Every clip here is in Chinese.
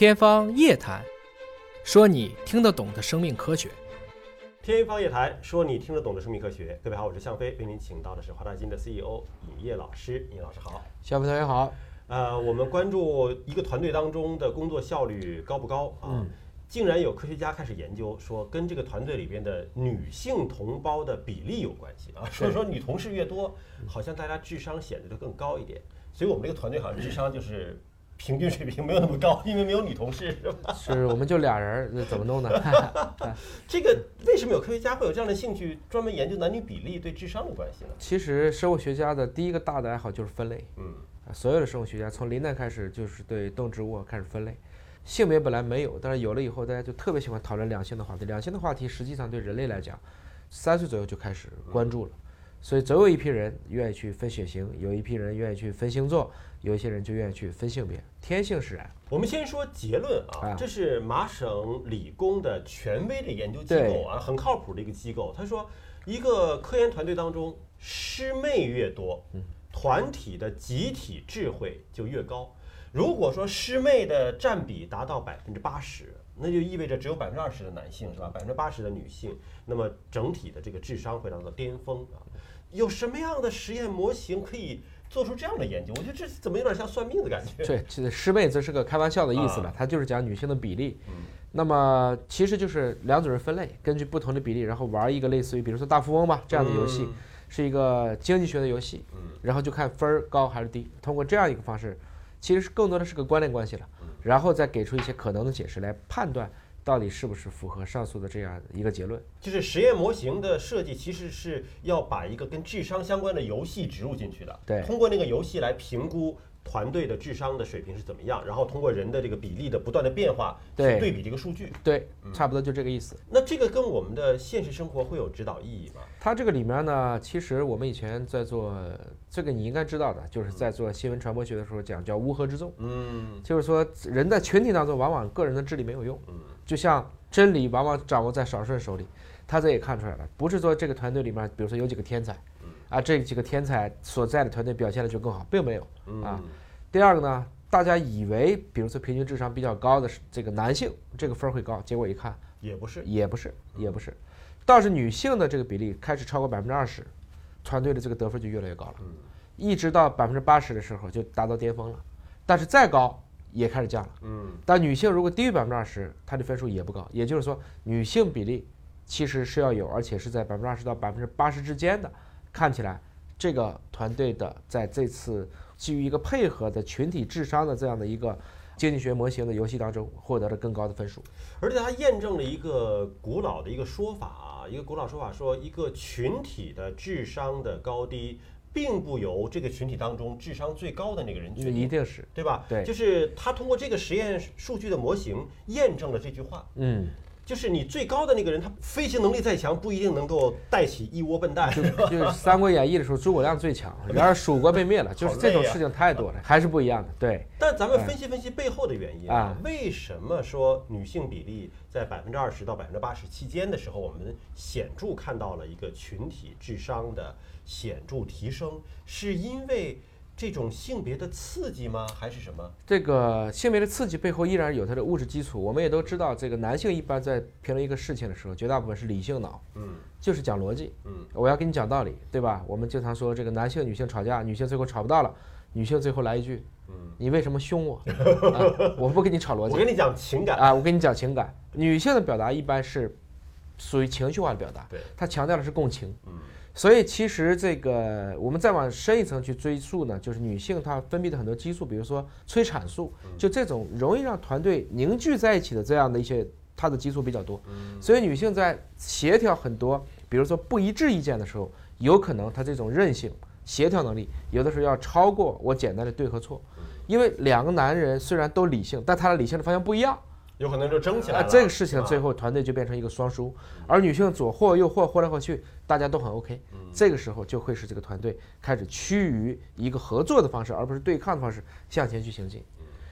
天方夜谭，说你听得懂的生命科学。天方夜谭，说你听得懂的生命科学。各位好，我是向飞，为您请到的是华大基因的 CEO 尹烨老师。尹老师好。向飞同学好。呃，我们关注一个团队当中的工作效率高不高啊？竟然有科学家开始研究说，跟这个团队里边的女性同胞的比例有关系啊。所以说女同事越多，好像大家智商显得就更高一点。所以我们这个团队好像智商就是平均水平没有那么高，因为没有女同事，是吧？是，我们就俩人，那怎么弄呢？这个为什么有科学家会有这样的兴趣，专门研究男女比例对智商的关系呢？其实生物学家的第一个大的爱好就是分类。嗯，所有的生物学家从林奈开始就是对动植物开始分类。性别本来没有，但是有了以后，大家就特别喜欢讨论两性的话题。两性的话题实际上对人类来讲，三岁左右就开始关注了。所以总有一批人愿意去分血型，有一批人愿意去分星座，有一些人就愿意去分性别，天性使然。我们先说结论啊，这是麻省理工的权威的研究机构啊，很靠谱的一个机构。他说，一个科研团队当中师妹越多，团体的集体智慧就越高。如果说师妹的占比达到百分之八十，那就意味着只有百分之二十的男性是吧？百分之八十的女性，那么整体的这个智商会达到巅峰啊！有什么样的实验模型可以做出这样的研究？我觉得这怎么有点像算命的感觉？对，其实师妹这是个开玩笑的意思了，它就是讲女性的比例。嗯，那么其实就是两组人分类，根据不同的比例，然后玩一个类似于比如说大富翁吧这样的游戏，是一个经济学的游戏。嗯，然后就看分儿高还是低，通过这样一个方式。其实是更多的是个关联关系了，然后再给出一些可能的解释来判断到底是不是符合上述的这样一个结论。就是实验模型的设计其实是要把一个跟智商相关的游戏植入进去的，对，通过那个游戏来评估。团队的智商的水平是怎么样？然后通过人的这个比例的不断的变化，去对比这个数据，对，差不多就这个意思。那这个跟我们的现实生活会有指导意义吗？它这个里面呢，其实我们以前在做这个，你应该知道的，就是在做新闻传播学的时候讲叫乌合之众。嗯，就是说人在群体当中，往往个人的智力没有用。嗯，就像真理往往掌握在少数人手里，他这也看出来了，不是说这个团队里面，比如说有几个天才。啊，这几个天才所在的团队表现的就更好，并没有啊。第二个呢，大家以为，比如说平均智商比较高的是这个男性，这个分会高，结果一看也不是，也不是，也不是。倒是女性的这个比例开始超过百分之二十，团队的这个得分就越来越高了。一直到百分之八十的时候就达到巅峰了，但是再高也开始降了。嗯。但女性如果低于百分之二十，她的分数也不高。也就是说，女性比例其实是要有，而且是在百分之二十到百分之八十之间的。看起来，这个团队的在这次基于一个配合的群体智商的这样的一个经济学模型的游戏当中，获得了更高的分数。而且它验证了一个古老的一个说法啊，一个古老说法说，一个群体的智商的高低，并不由这个群体当中智商最高的那个人决定，一定是对吧？对，就是他通过这个实验数据的模型验证了这句话。嗯。就是你最高的那个人，他飞行能力再强，不一定能够带起一窝笨蛋。就就是《三国演义》的时候，诸葛亮最强，然而蜀国被灭了，就是这种事情太多了，还是不一样的。对。但咱们分析分析背后的原因啊，为什么说女性比例在百分之二十到百分之八十期间的时候，我们显著看到了一个群体智商的显著提升，是因为？这种性别的刺激吗？还是什么？这个性别的刺激背后依然有它的物质基础。我们也都知道，这个男性一般在评论一个事情的时候，绝大部分是理性脑，嗯，就是讲逻辑，嗯，我要跟你讲道理，对吧？我们经常说这个男性女性吵架，女性最后吵不到了，女性最后来一句，嗯，你为什么凶我？我不跟你吵逻辑，我跟你讲情感啊，我跟你讲情感。女性的表达一般是属于情绪化的表达，对，她强调的是共情，嗯。所以其实这个我们再往深一层去追溯呢，就是女性她分泌的很多激素，比如说催产素，就这种容易让团队凝聚在一起的这样的一些，她的激素比较多。所以女性在协调很多，比如说不一致意见的时候，有可能她这种韧性、协调能力，有的时候要超过我简单的对和错。因为两个男人虽然都理性，但他的理性的方向不一样。有可能就争起来了。这个事情最后团队就变成一个双输，而女性左或右或或来或去，大家都很 OK。这个时候就会使这个团队开始趋于一个合作的方式，而不是对抗的方式向前去行进。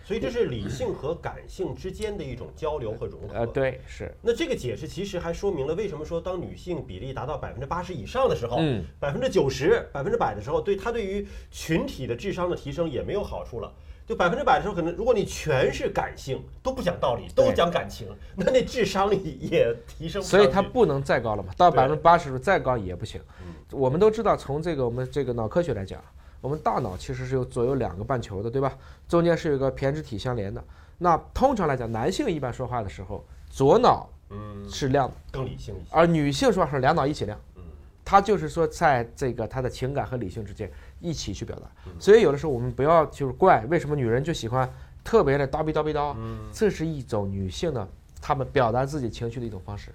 所以这是理性和感性之间的一种交流和融合。呃，对，是。那这个解释其实还说明了为什么说当女性比例达到百分之八十以上的时候，百分之九十、百分之百的时候，对她对于群体的智商的提升也没有好处了。就百分之百的时候，可能如果你全是感性，都不讲道理，都讲感情，那那智商也提升不所以它不能再高了嘛，到百分之八十再高也不行嗯。我们都知道，从这个我们这个脑科学来讲，我们大脑其实是有左右两个半球的，对吧？中间是有一个胼胝体相连的。那通常来讲，男性一般说话的时候，左脑嗯是亮的，更理性一些。而女性说话是两脑一起亮嗯。它就是说，在这个他的情感和理性之间一起去表达。所以有的时候我们不要就是怪为什么女人就喜欢特别的叨逼叨逼叨，这是一种女性的她们表达自己情绪的一种方式。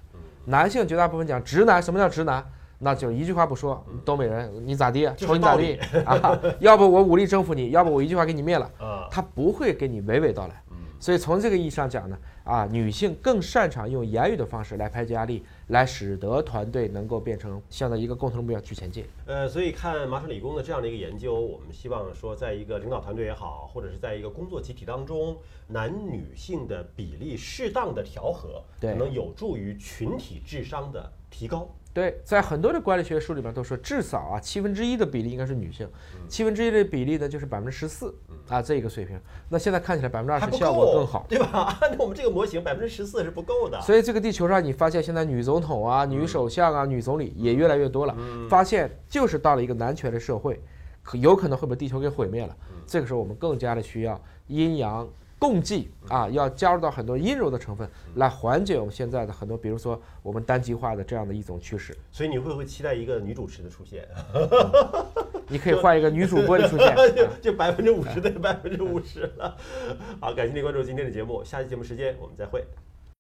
男性绝大部分讲直男，什么叫直男？那就一句话不说，东北人你咋地？就是瞅你咋地啊？要不我武力征服你，要不我一句话给你灭了。啊，他不会给你娓娓道来。所以从这个意义上讲呢，啊，女性更擅长用言语的方式来排解压力，来使得团队能够变成向着一个共同目标去前进。呃，所以看麻省理工的这样的一个研究，我们希望说，在一个领导团队也好，或者是在一个工作集体当中，男女性的比例适当的调和，对可能有助于群体智商的提高。对，在很多的管理学书里面都说，至少啊七分之一的比例应该是女性，七分之一的比例呢就是百分之十四啊这一个水平。那现在看起来百分之二十效果，更好。对吧？按照我们这个模型，百分之十四是不够的。所以这个地球上，你发现现在女总统啊、女首相啊、女总理也越来越多了。发现就是到了一个男权的社会，可有可能会把地球给毁灭了。这个时候，我们更加的需要阴阳共济啊，要加入到很多阴柔的成分，来缓解我们现在的很多，比如说我们单极化的这样的一种趋势。所以你会不会期待一个女主持的出现？你可以换一个女主播的出现。就百分之五十对百分之五十了。好，感谢您关注今天的节目，下期节目时间我们再会。